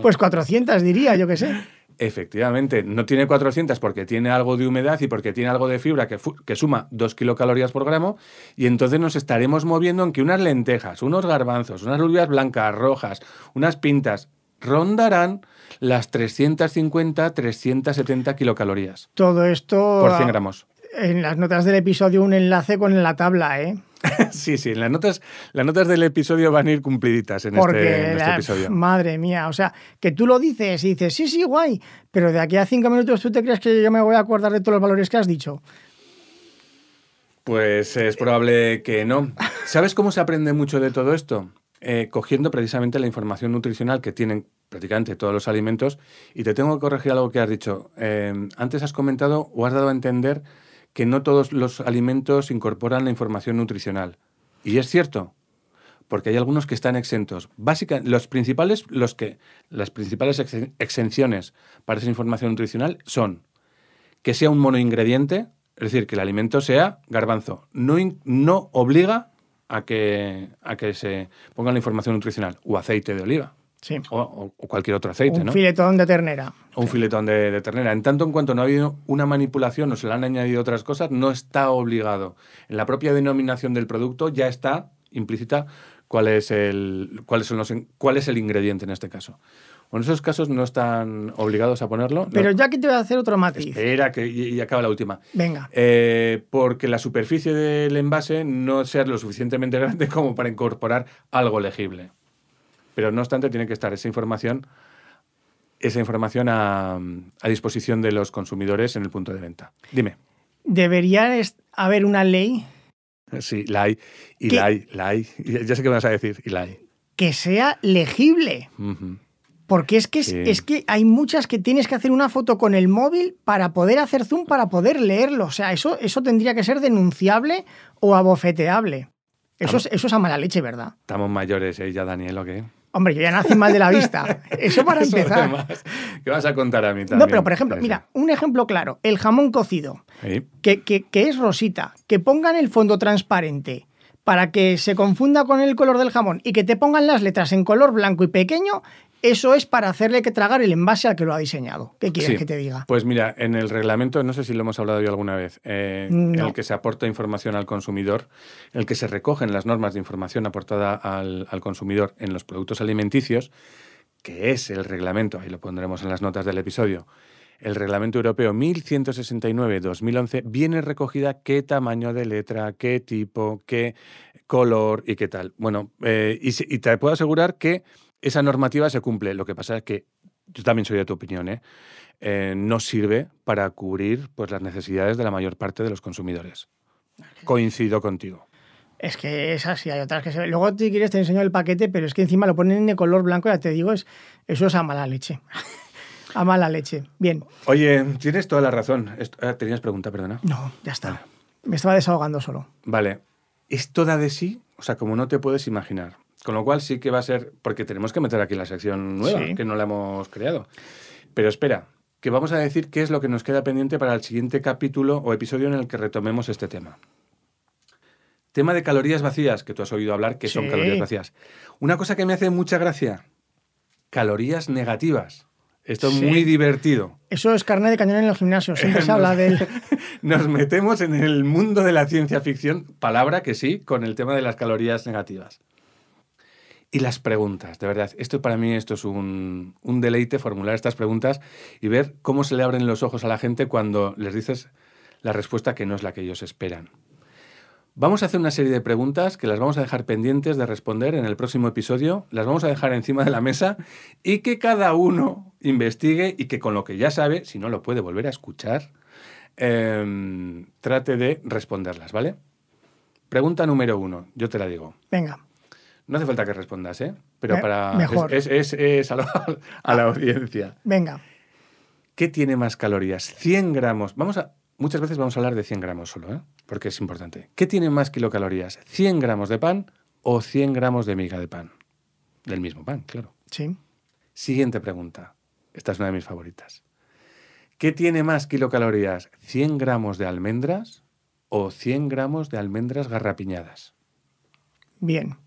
Pues 400 diría, yo qué sé. Efectivamente, no tiene 400 porque tiene algo de humedad y porque tiene algo de fibra que, que, suma 2 kilocalorías por gramo y entonces nos estaremos moviendo en que unas lentejas, unos garbanzos, unas alubias blancas, rojas, unas pintas, rondarán las 350-370 kilocalorías. Todo esto... Por 100 gramos. En las notas del episodio un enlace con la tabla, ¿eh? sí, sí, las notas, las notas del episodio van a ir cumpliditas en, este, este episodio. Madre mía, o sea, que tú lo dices y dices, sí, sí, guay, pero de aquí a cinco minutos tú te crees que yo me voy a acordar de todos los valores que has dicho. Pues es probable que no. ¿Sabes cómo se aprende mucho de todo esto? Eh, cogiendo precisamente la información nutricional que tienen prácticamente todos los alimentos. Y te tengo que corregir algo que has dicho. Eh, antes has comentado o has dado a entender que no todos los alimentos incorporan la información nutricional. Y es cierto, porque hay algunos que están exentos. Básicamente, los principales, los que, las principales exenciones para esa información nutricional son que sea un monoingrediente, Es decir, que el alimento sea garbanzo. No, no obliga a que, a que se ponga la información nutricional o aceite de oliva. Sí. O, cualquier otro aceite, un filetón de ternera. O un filetón de, ternera. En tanto en cuanto no ha habido una manipulación o se le han añadido otras cosas, no está obligado. En la propia denominación del producto ya está implícita cuál es el, cuáles son los, cuál es el ingrediente en este caso. En esos casos no están obligados a ponerlo. Pero ya que te voy a hacer otro matiz. Espera, que y, acaba la última. Venga. Eh, porque la superficie del envase no sea lo suficientemente grande como para incorporar algo legible. Pero no obstante, tiene que estar esa información, esa información a, disposición de los consumidores en el punto de venta. Dime. ¿Debería haber una ley? Sí, la hay. Y la hay, la hay. Ya sé qué vas a decir, y la hay. Que sea legible. Porque es que, es, que hay muchas que tienes que hacer una foto con el móvil para poder hacer zoom, para poder leerlo. O sea, eso, eso tendría que ser denunciable o abofeteable. Eso es, eso es a mala leche, ¿verdad? Estamos mayores, ¿eh? Ya, Daniel, ¿o qué? Hombre, yo ya nací mal de la vista. Eso para empezar. ¿Qué vas a contar a mí también? No, pero por ejemplo, mira, un ejemplo claro, el jamón cocido, que, que, que, es rosita, que pongan el fondo transparente para que se confunda con el color del jamón y que te pongan las letras en color blanco y pequeño, eso es para hacerle que tragar el envase al que lo ha diseñado. ¿Qué quieres que te diga? Pues mira, en el reglamento, no sé si lo hemos hablado yo alguna vez, eh, en el que se aporta información al consumidor, en el que se recogen las normas de información aportada al, consumidor en los productos alimenticios, que es el reglamento, ahí lo pondremos en las notas del episodio, el Reglamento Europeo 1169-2011 viene recogida qué tamaño de letra, qué tipo, qué color y qué tal. Bueno, eh, y, te puedo asegurar que esa normativa se cumple. Lo que pasa es que yo también soy de tu opinión, ¿eh? ¿eh? no sirve para cubrir pues, las necesidades de la mayor parte de los consumidores. Coincido contigo. Es que es así, hay otras que se Luego, si quieres, te enseño el paquete, pero es que encima lo ponen de color blanco, ya te digo, es, eso es a mala leche. a mala leche. Bien. Oye, tienes toda la razón. Ah, ¿Tenías pregunta, perdona? No, ya está. Me estaba desahogando solo. Vale. ¿Es toda de sí? O sea, como no te puedes imaginar. Con lo cual sí que va a ser, porque tenemos que meter aquí la sección nueva, que no la hemos creado. Pero espera, que vamos a decir qué es lo que nos queda pendiente para el siguiente capítulo o episodio en el que retomemos este tema. Tema de calorías vacías, que tú has oído hablar que son calorías vacías. Una cosa que me hace mucha gracia, calorías negativas. Esto es muy divertido. Eso es carne de cañón en los gimnasios, siempre se habla de él. Nos metemos en el mundo de la ciencia ficción, palabra que sí, con el tema de las calorías negativas. Y las preguntas, de verdad. Esto para mí esto es un, deleite formular estas preguntas y ver cómo se le abren los ojos a la gente cuando les dices la respuesta que no es la que ellos esperan. Vamos a hacer una serie de preguntas que las vamos a dejar pendientes de responder en el próximo episodio, las vamos a dejar encima de la mesa y que cada uno investigue y que con lo que ya sabe, si no lo puede volver a escuchar, em, trate de responderlas, ¿vale? Pregunta número uno, yo te la digo. Venga. No hace falta que respondas, ¿eh? Pero para. Es, a, la, audiencia. Venga. ¿Qué tiene más calorías? 100 gramos. Vamos a. Muchas veces vamos a hablar de 100 gramos solo, ¿eh? Porque es importante. ¿Qué tiene más kilocalorías? ¿100 gramos de pan o 100 gramos de miga de pan? Del mismo pan, claro. Sí. Siguiente pregunta. Esta es una de mis favoritas. ¿Qué tiene más kilocalorías? ¿100 gramos de almendras o 100 gramos de almendras garrapiñadas? Bien.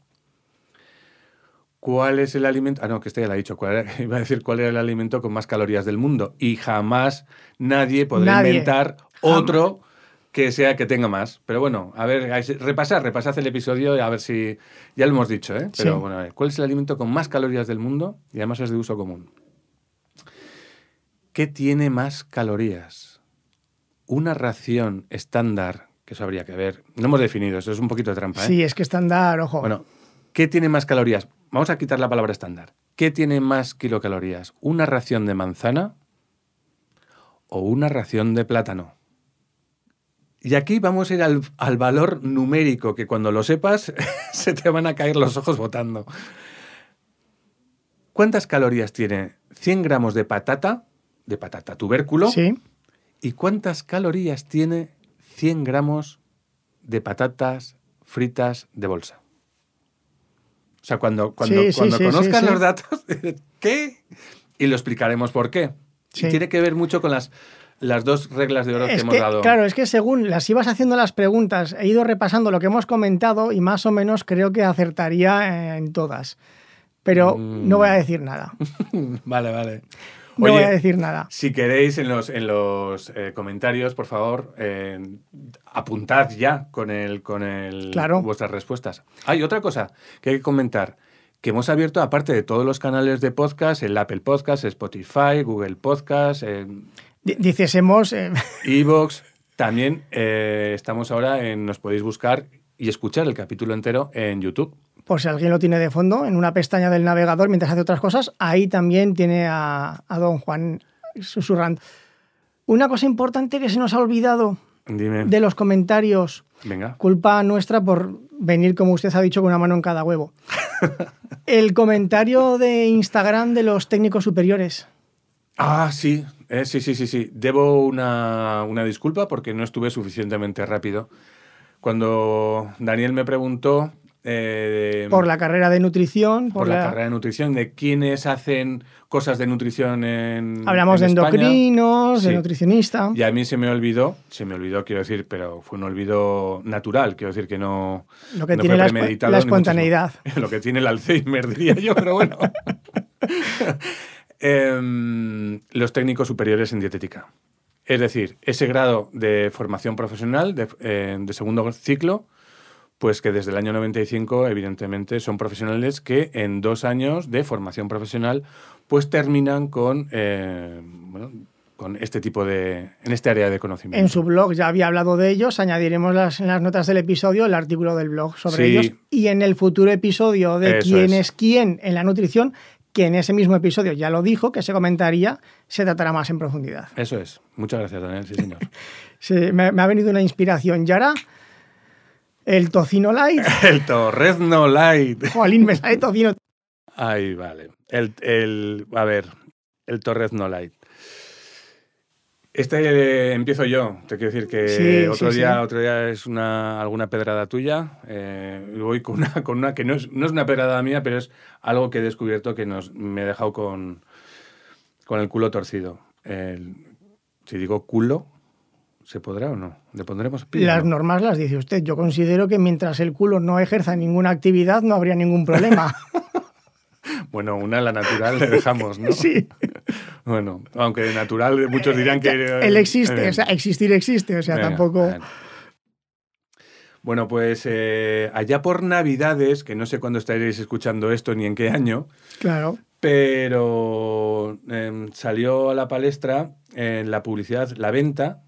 ¿Cuál es el alimento? Ah, no, que este ya lo ha dicho. iba a decir cuál era el alimento con más calorías del mundo. Y jamás nadie podrá inventar otro que sea que tenga más. Pero bueno, a ver, repasar, repasad el episodio y a ver si. Ya lo hemos dicho, ¿eh? Pero bueno, a ver, ¿cuál es el alimento con más calorías del mundo? Y además es de uso común. ¿Qué tiene más calorías? Una ración estándar, que eso habría que ver. No hemos definido, eso es un poquito de trampa. ¿eh? Sí, es que estándar, ojo. Bueno, ¿qué tiene más calorías? Vamos a quitar la palabra estándar. ¿Qué tiene más kilocalorías? ¿Una ración de manzana o una ración de plátano? Y aquí vamos a ir al, valor numérico, que cuando lo sepas se te van a caer los ojos botando. ¿Cuántas calorías tiene 100 gramos de patata, de patata tubérculo? Sí. ¿Y cuántas calorías tiene 100 gramos de patatas fritas de bolsa? O sea, cuando, cuando, cuando conozcas los datos, ¿qué? Y lo explicaremos por qué. tiene que ver mucho con las, las dos reglas de oro que hemos dado. Claro, es que según las ibas haciendo las preguntas, he ido repasando lo que hemos comentado y más o menos creo que acertaría en todas. Pero no voy a decir nada. vale, vale. No voy a decir nada. Si queréis en los, en los eh, comentarios, por favor, eh, apuntad ya con, el, con el, vuestras respuestas. Hay otra cosa que hay que comentar que hemos abierto, aparte de todos los canales de podcast, el Apple Podcast, Spotify, Google Podcast. Eh, Dices, hemos. Evox. También estamos ahora en. Nos podéis buscar y escuchar el capítulo entero en YouTube por si alguien lo tiene de fondo, en una pestaña del navegador mientras hace otras cosas, ahí también tiene a, don Juan susurrando. Una cosa importante que se nos ha olvidado de los comentarios, Venga. culpa nuestra por venir, como usted ha dicho, con una mano en cada huevo. El comentario de Instagram de los técnicos superiores. Ah, sí, eh, sí, sí, sí, sí. Debo una, una disculpa porque no estuve suficientemente rápido. Cuando Daniel me preguntó eh, por la carrera de nutrición. Por, la... carrera de nutrición, de quienes hacen cosas de nutrición en. Hablamos de endocrinos, de nutricionista. Y a mí se me olvidó, se me olvidó, quiero decir, pero fue un olvido natural, quiero decir que no. Lo que tiene la, la, espontaneidad. Lo que tiene el Alzheimer, diría yo, pero bueno. Em, los técnicos superiores en dietética. Es decir, ese grado de formación profesional de, eh, de segundo ciclo pues que desde el año 95, evidentemente, son profesionales que en dos años de formación profesional, pues terminan con, eh, con este tipo de, en este área de conocimiento. En su blog ya había hablado de ellos, añadiremos las, en las notas del episodio el artículo del blog sobre ellos y en el futuro episodio de quién es. quién en la nutrición, que en ese mismo episodio ya lo dijo, que se comentaría, se tratará más en profundidad. Eso es. Muchas gracias, Daniel. Sí, señor. sí, me, me, ha venido una inspiración. Y ahora el tocino light. el torrezno light. Jolín, me sale tocino. Ahí, vale. El, el, a ver, el torrezno light. Este eh, empiezo yo. Te quiero decir que otro, día, otro día es una, alguna pedrada tuya. Eh, voy con una, con una que no es, no es una pedrada mía, pero es algo que he descubierto que nos, me he dejado con, con el culo torcido. si digo culo, ¿Se podrá o no? ¿Le pondremos Las normas las dice usted. Yo considero que mientras el culo no ejerza ninguna actividad no habría ningún problema. bueno, una la natural le dejamos, ¿no? Sí. bueno, aunque de natural muchos dirán que... Él existe, eh, o sea, existir existe, o sea, tampoco... Bueno. pues eh, allá por Navidades, que no sé cuándo estaréis escuchando esto ni en qué año. Claro. Pero em, salió a la palestra en la publicidad la venta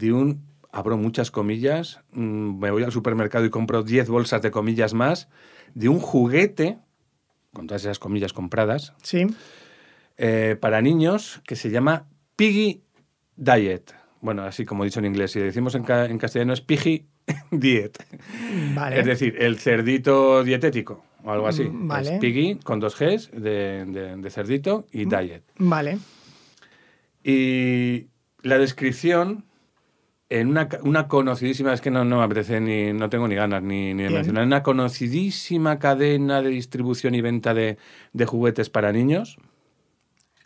de un, abro muchas comillas, mm, me voy al supermercado y compro 10 bolsas de comillas más, de un juguete, con todas esas comillas compradas, sí. Eh, para niños que se llama Piggy Diet. Bueno, así como he dicho en inglés, si decimos en, castellano es Piggy Diet. Es decir, el cerdito dietético o algo así. Mm, es Piggy con dos Gs de, cerdito y mm, Diet. Vale. Y la descripción en una, una, conocidísima, es que no, no me apetece ni, no tengo ni ganas ni, ni de mencionar, una conocidísima cadena de distribución y venta de, de, juguetes para niños,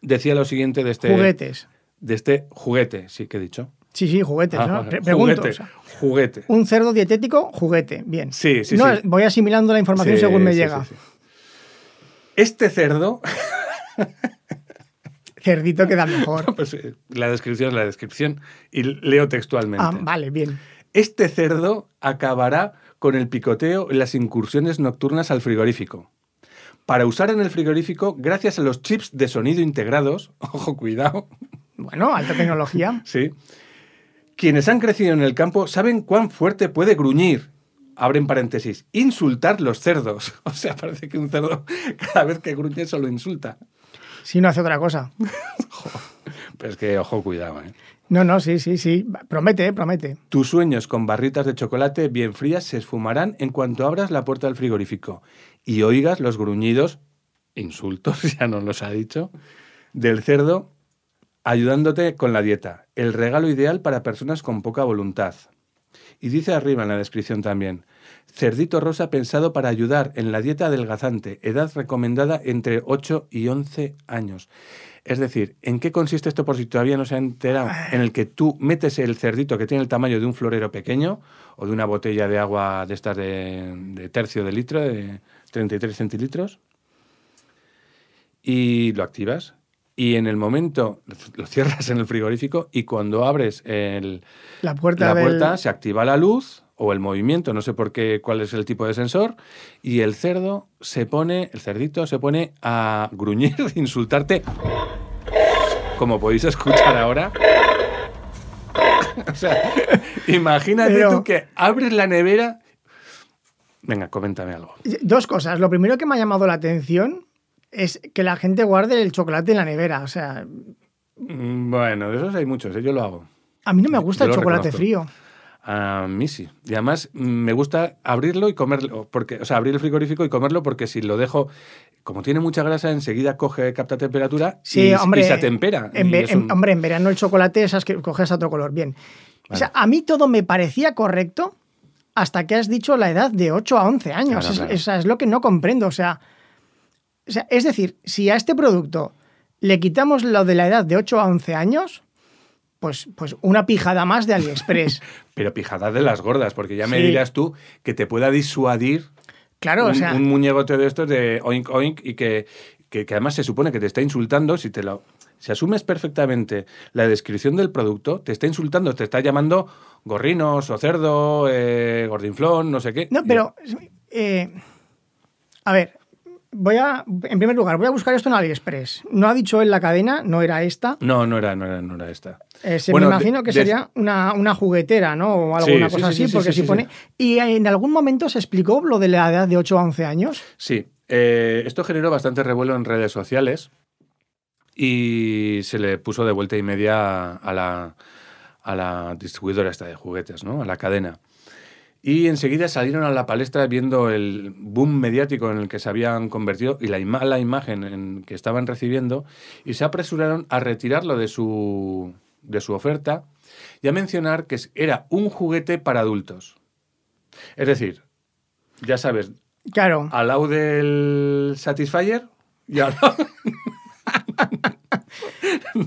decía lo siguiente de este... Juguetes. De este juguete, sí que he dicho. Sí, sí, juguetes, ¿no? Ah, juguete, juguete. Un cerdo dietético, juguete, bien. Sí, sí, no, Voy asimilando la información según me llega. Este cerdo Cerdito queda mejor. pues, eh, la descripción es la descripción y leo textualmente. Ah, vale, bien. Este cerdo acabará con el picoteo y las incursiones nocturnas al frigorífico. Para usar en el frigorífico, gracias a los chips de sonido integrados, ojo, cuidado. Bueno, alta tecnología. sí. Quienes han crecido en el campo saben cuán fuerte puede gruñir abren paréntesis, insultar los cerdos. O sea, parece que un cerdo cada vez que gruñe solo insulta. Si no hace otra cosa. Pero es que, ojo, cuidado, ¿eh? No, no, sí, sí, sí. Promete, promete. Tus sueños con barritas de chocolate bien frías se esfumarán en cuanto abras la puerta del frigorífico y oigas los gruñidos, insultos, ya nos los ha dicho, del cerdo ayudándote con la dieta. El regalo ideal para personas con poca voluntad. Y dice arriba en la descripción también, cerdito rosa pensado para ayudar en la dieta adelgazante, edad recomendada entre 8 y 11 años. Es decir, ¿en qué consiste esto por si todavía no se ha enterado? En el que tú metes el cerdito que tiene el tamaño de un florero pequeño o de una botella de agua de estas de, tercio de litro, de 33 centilitros, y lo activas. Y en el momento lo cierras en el frigorífico y cuando abres el, la puerta, la puerta se activa la luz o el movimiento, no sé por qué, cuál es el tipo de sensor, y el cerdo se pone, el cerdito se pone a gruñir, insultarte, como podéis escuchar ahora. o sea, imagínate tú que abres la nevera. Venga, coméntame algo. Dos cosas. Lo primero que me ha llamado la atención es que la gente guarde el chocolate en la nevera. O sea. Mm, bueno, de esos hay muchos, ¿eh? yo lo hago. A mí no me gusta el chocolate frío. A mí sí. Y además me gusta abrirlo y comerlo, porque, o sea, abrir el frigorífico y comerlo porque si lo dejo, como tiene mucha grasa, enseguida coge, capta temperatura y, se atempera. En, Hombre, en verano el chocolate esas que coges otro color. Bien. O sea, a mí todo me parecía correcto hasta que has dicho la edad de 8 a 11 años. es, es lo que no comprendo. O sea, o sea, es decir, si a este producto le quitamos lo de la edad de 8 a 11 años, pues, pues una pijada más de AliExpress. Pero pijada de las gordas, porque ya me dirás tú que te pueda disuadir claro, un, o sea, un muñegote de estos de oink oink y que, que, además se supone que te está insultando si te lo... Si asumes perfectamente la descripción del producto, te está insultando, te está llamando gorrinos o cerdo, eh, gordinflón, no sé qué. No, pero... Eh, a ver, voy a, en primer lugar, voy a buscar esto en AliExpress. No ha dicho él la cadena, no era esta. No, no era, no era, no era esta. Eh, se me imagino que sería una, juguetera, ¿no? O alguna cosa así, porque si pone. ¿Y en algún momento se explicó lo de la edad de 8 a 11 años? Sí. Eh, esto generó bastante revuelo en redes sociales y se le puso de vuelta y media a la, a la distribuidora esta de juguetes, ¿no? A la cadena. Y enseguida salieron a la palestra viendo el boom mediático en el que se habían convertido y la mala imagen en que estaban recibiendo y se apresuraron a retirarlo de su, de su oferta y a mencionar que era un juguete para adultos. Es decir, ya sabes, claro. al lado del Satisfyer y al lado...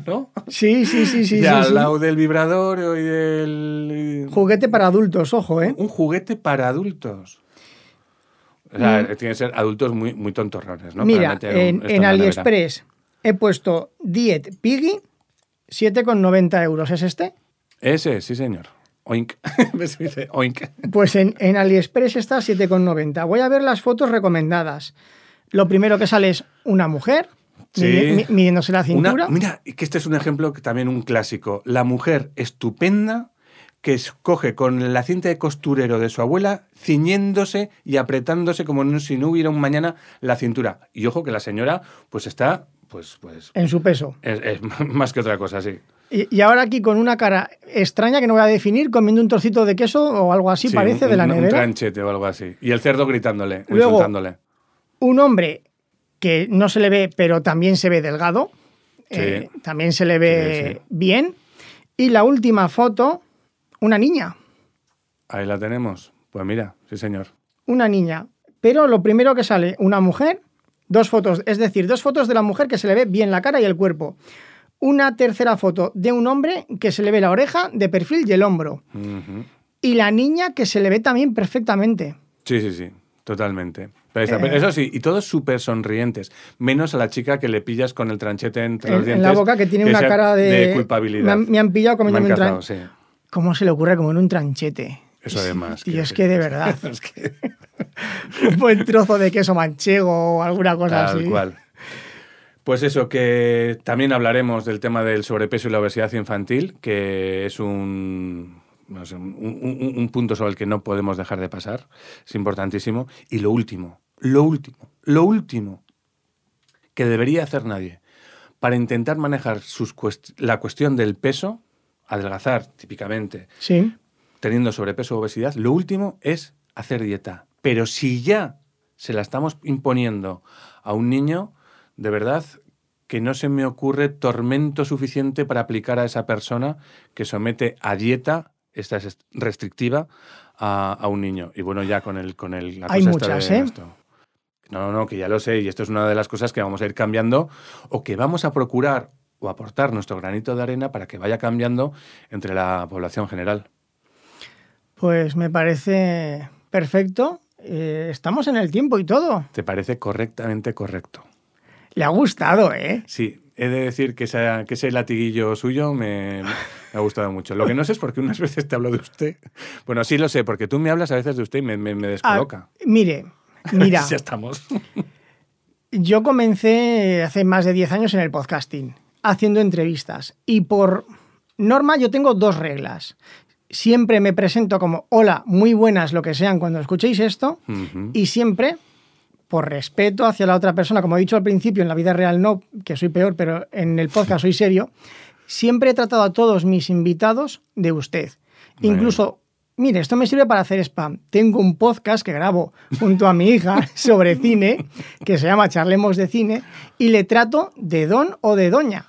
¿No? Sí, sí, sí, sí. Y al lado del vibrador y del... Juguete para adultos, ojo, ¿eh? Un juguete para adultos. O sea, mm. tiene que ser adultos muy, muy tontorrones, ¿no? Mira, en, AliExpress he puesto Diet Piggy, 7,90 euros. ¿Es este? Ese, sí, señor. Oink. Oink. Pues en, en AliExpress está 7,90. Voy a ver las fotos recomendadas. Lo primero que sale es una mujer midiéndose la cintura. mira, que este es un ejemplo que también un clásico. La mujer estupenda que escoge con la cinta de costurero de su abuela, ciñéndose y apretándose como si no hubiera un mañana la cintura. Y ojo que la señora pues está pues, pues en su peso. Es, más que otra cosa, sí. Y, ahora aquí con una cara extraña que no voy a definir, comiendo un trocito de queso o algo así, parece, de la nevera. Un tranchete o algo así. Y el cerdo gritándole, insultándole. Un hombre que no se le ve, pero también se ve delgado. Eh, también se le ve bien. Y la última foto, una niña. Ahí la tenemos. Pues mira, sí señor. Una niña. Pero lo primero que sale, una mujer, dos fotos, es decir, dos fotos de la mujer que se le ve bien la cara y el cuerpo. Una tercera foto de un hombre que se le ve la oreja de perfil y el hombro. Y la niña que se le ve también perfectamente. Sí, sí, sí, totalmente. Eh. Eso sí, y todos súper sonrientes, menos a la chica que le pillas con el tranchete entre los dientes. En la boca que tiene una cara de, culpabilidad. Me han, pillado comiendo un tranchete. ¿Cómo se le ocurre como en un tranchete? Eso además. Y es que de verdad. un buen trozo de queso manchego o alguna cosa así. Tal cual. Pues eso, que también hablaremos del tema del sobrepeso y la obesidad infantil, que es un un, punto sobre el que no podemos dejar de pasar, es importantísimo. Y lo último, lo último, lo último que debería hacer nadie para intentar manejar sus la cuestión del peso, adelgazar típicamente, sí. teniendo sobrepeso o obesidad, lo último es hacer dieta. Pero si ya se la estamos imponiendo a un niño, de verdad que no se me ocurre tormento suficiente para aplicar a esa persona que somete a dieta esta es restrictiva a, un niño. Y bueno, ya con el... Con el Hay muchas, ¿eh? No, no, que ya lo sé y esto es una de las cosas que vamos a ir cambiando o que vamos a procurar o aportar nuestro granito de arena para que vaya cambiando entre la población general. Pues me parece perfecto. Eh, estamos en el tiempo y todo. ¿Te parece correctamente correcto? Le ha gustado, ¿eh? Sí, he de decir que, que ese latiguillo suyo me, ha gustado mucho. Lo que no sé es por qué unas veces te hablo de usted. Bueno, sí lo sé, porque tú me hablas a veces de usted y me, me, descoloca. Ah, mire, mira. ya estamos. yo comencé hace más de 10 años en el podcasting, haciendo entrevistas. Y por norma yo tengo dos reglas. Siempre me presento como hola, muy buenas, lo que sean cuando escuchéis esto. Y siempre por respeto hacia la otra persona, como he dicho al principio, en la vida real no, que soy peor, pero en el podcast soy serio, siempre he tratado a todos mis invitados de usted. Incluso, mire, esto me sirve para hacer spam. Tengo un podcast que grabo junto a mi hija sobre cine, que se llama Charlemos de Cine, y le trato de don o de doña.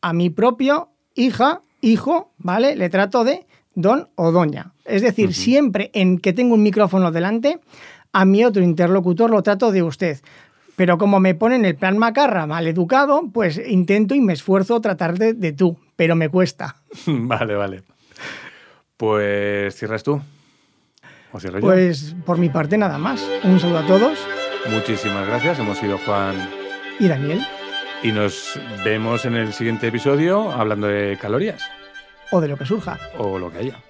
A mi propio hija, hijo, ¿vale? Le trato de don o doña. Es decir, siempre en que tengo un micrófono delante, a mi otro interlocutor lo trato de usted. Pero como me ponen el plan macarra mal educado, pues intento y me esfuerzo tratar de, tú, pero me cuesta. vale, vale. Pues cierras tú. ¿O cierro yo? Pues por mi parte nada más. Un saludo a todos. Muchísimas gracias. Hemos sido Juan y Daniel. Y nos vemos en el siguiente episodio hablando de calorías. O de lo que surja. O lo que haya.